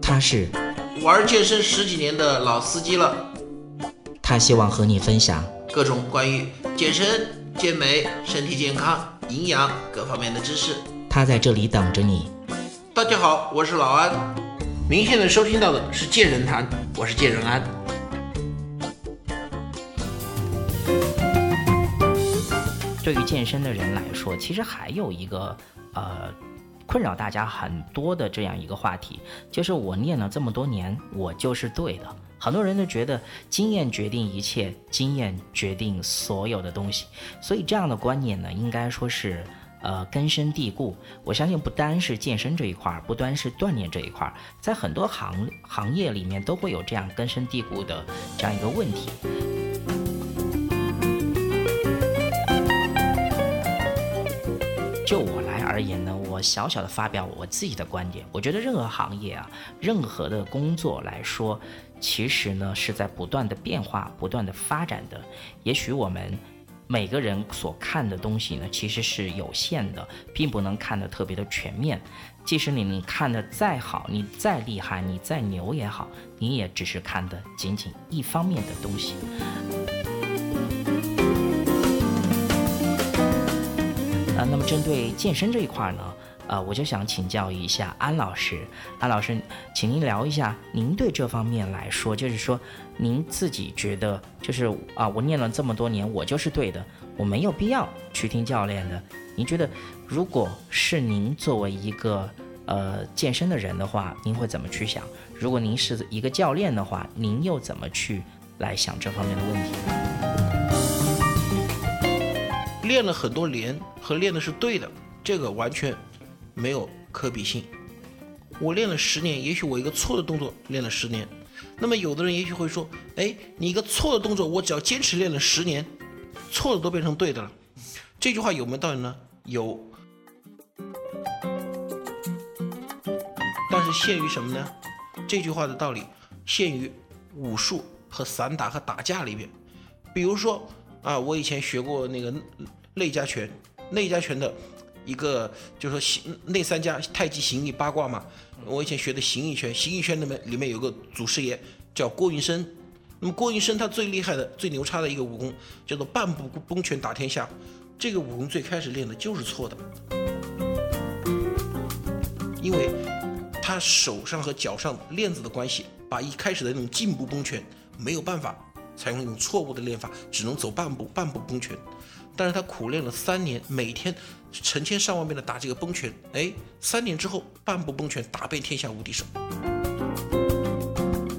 他是玩健身十几年的老司机了，他希望和你分享各种关于健身、健美、身体健康、营养各方面的知识。他在这里等着你。大家好，我是老安。您现在收听到的是健人谈，我是健人安。对于健身的人来说，其实还有一个呃困扰大家很多的这样一个话题，就是我练了这么多年，我就是对的。很多人都觉得经验决定一切，经验决定所有的东西，所以这样的观念呢，应该说是呃根深蒂固。我相信不单是健身这一块儿，不单是锻炼这一块儿，在很多行行业里面都会有这样根深蒂固的这样一个问题。而言呢，我小小的发表我自己的观点。我觉得任何行业啊，任何的工作来说，其实呢是在不断的变化、不断的发展的。也许我们每个人所看的东西呢，其实是有限的，并不能看得特别的全面。即使你你看的再好，你再厉害，你再牛也好，你也只是看的仅仅一方面的东西。啊，那么针对健身这一块呢，呃，我就想请教一下安老师。安老师，请您聊一下，您对这方面来说，就是说，您自己觉得，就是啊，我练了这么多年，我就是对的，我没有必要去听教练的。您觉得，如果是您作为一个呃健身的人的话，您会怎么去想？如果您是一个教练的话，您又怎么去来想这方面的问题？练了很多年和练的是对的，这个完全没有可比性。我练了十年，也许我一个错的动作练了十年，那么有的人也许会说：“哎，你一个错的动作，我只要坚持练了十年，错的都变成对的了。”这句话有没有道理呢？有，但是限于什么呢？这句话的道理限于武术和散打和打架里面。比如说啊，我以前学过那个。内家拳，内家拳的一个就是说形内三家太极形意八卦嘛。我以前学的形意拳，形意拳里面里面有个祖师爷叫郭云生。那么郭云生他最厉害的、最牛叉的一个武功叫做半步崩拳打天下。这个武功最开始练的就是错的，因为他手上和脚上链子的关系，把一开始的那种进步崩拳没有办法采用那种错误的练法，只能走半步半步崩拳。但是他苦练了三年，每天成千上万遍的打这个崩拳，哎，三年之后半步崩拳打遍天下无敌手。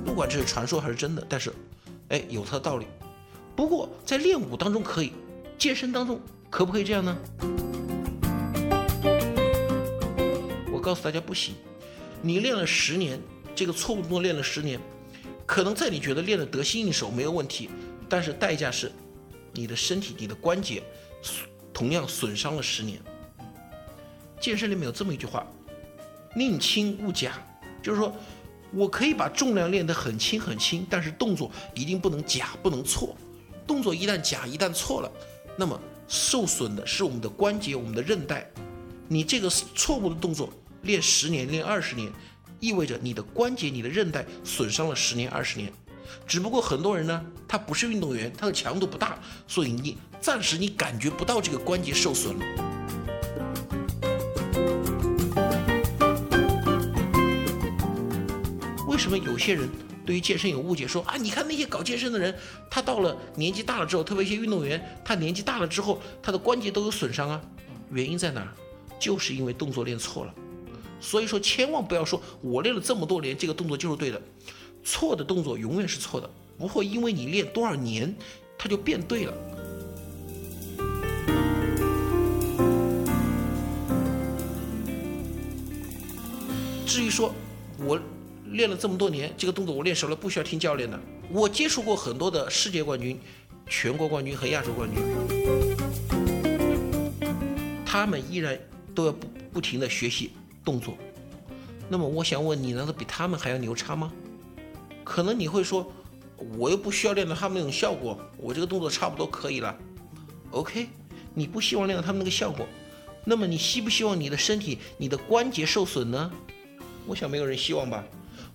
不管这是传说还是真的，但是，哎，有它的道理。不过在练武当中可以，健身当中可不可以这样呢？我告诉大家不行。你练了十年，这个错误动作练了十年，可能在你觉得练得得心应手没有问题，但是代价是。你的身体、你的关节，同样损伤了十年。健身里面有这么一句话：“宁轻勿假”，就是说我可以把重量练得很轻很轻，但是动作一定不能假，不能错。动作一旦假，一旦错了，那么受损的是我们的关节、我们的韧带。你这个错误的动作练十年、练二十年，意味着你的关节、你的韧带损伤了十年、二十年。只不过很多人呢，他不是运动员，他的强度不大，所以你暂时你感觉不到这个关节受损了。为什么有些人对于健身有误解，说啊，你看那些搞健身的人，他到了年纪大了之后，特别一些运动员，他年纪大了之后，他的关节都有损伤啊？原因在哪儿？就是因为动作练错了。所以说，千万不要说我练了这么多年，这个动作就是对的。错的动作永远是错的，不会因为你练多少年，它就变对了。至于说，我练了这么多年，这个动作我练熟了，不需要听教练的。我接触过很多的世界冠军、全国冠军和亚洲冠军，他们依然都要不不停的学习动作。那么我想问你，难道比他们还要牛叉吗？可能你会说，我又不需要练到他们那种效果，我这个动作差不多可以了。OK，你不希望练到他们那个效果，那么你希不希望你的身体、你的关节受损呢？我想没有人希望吧。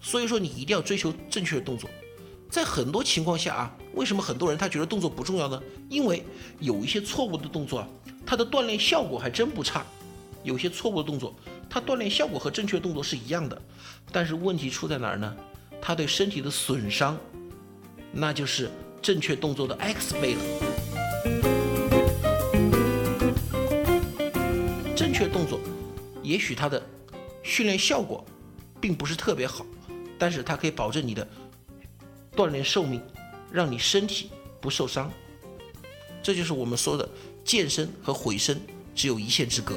所以说你一定要追求正确的动作。在很多情况下啊，为什么很多人他觉得动作不重要呢？因为有一些错误的动作，它的锻炼效果还真不差。有些错误的动作，它锻炼效果和正确动作是一样的，但是问题出在哪儿呢？它对身体的损伤，那就是正确动作的 X 倍了。正确动作，也许它的训练效果并不是特别好，但是它可以保证你的锻炼寿命，让你身体不受伤。这就是我们说的健身和毁身只有一线之隔。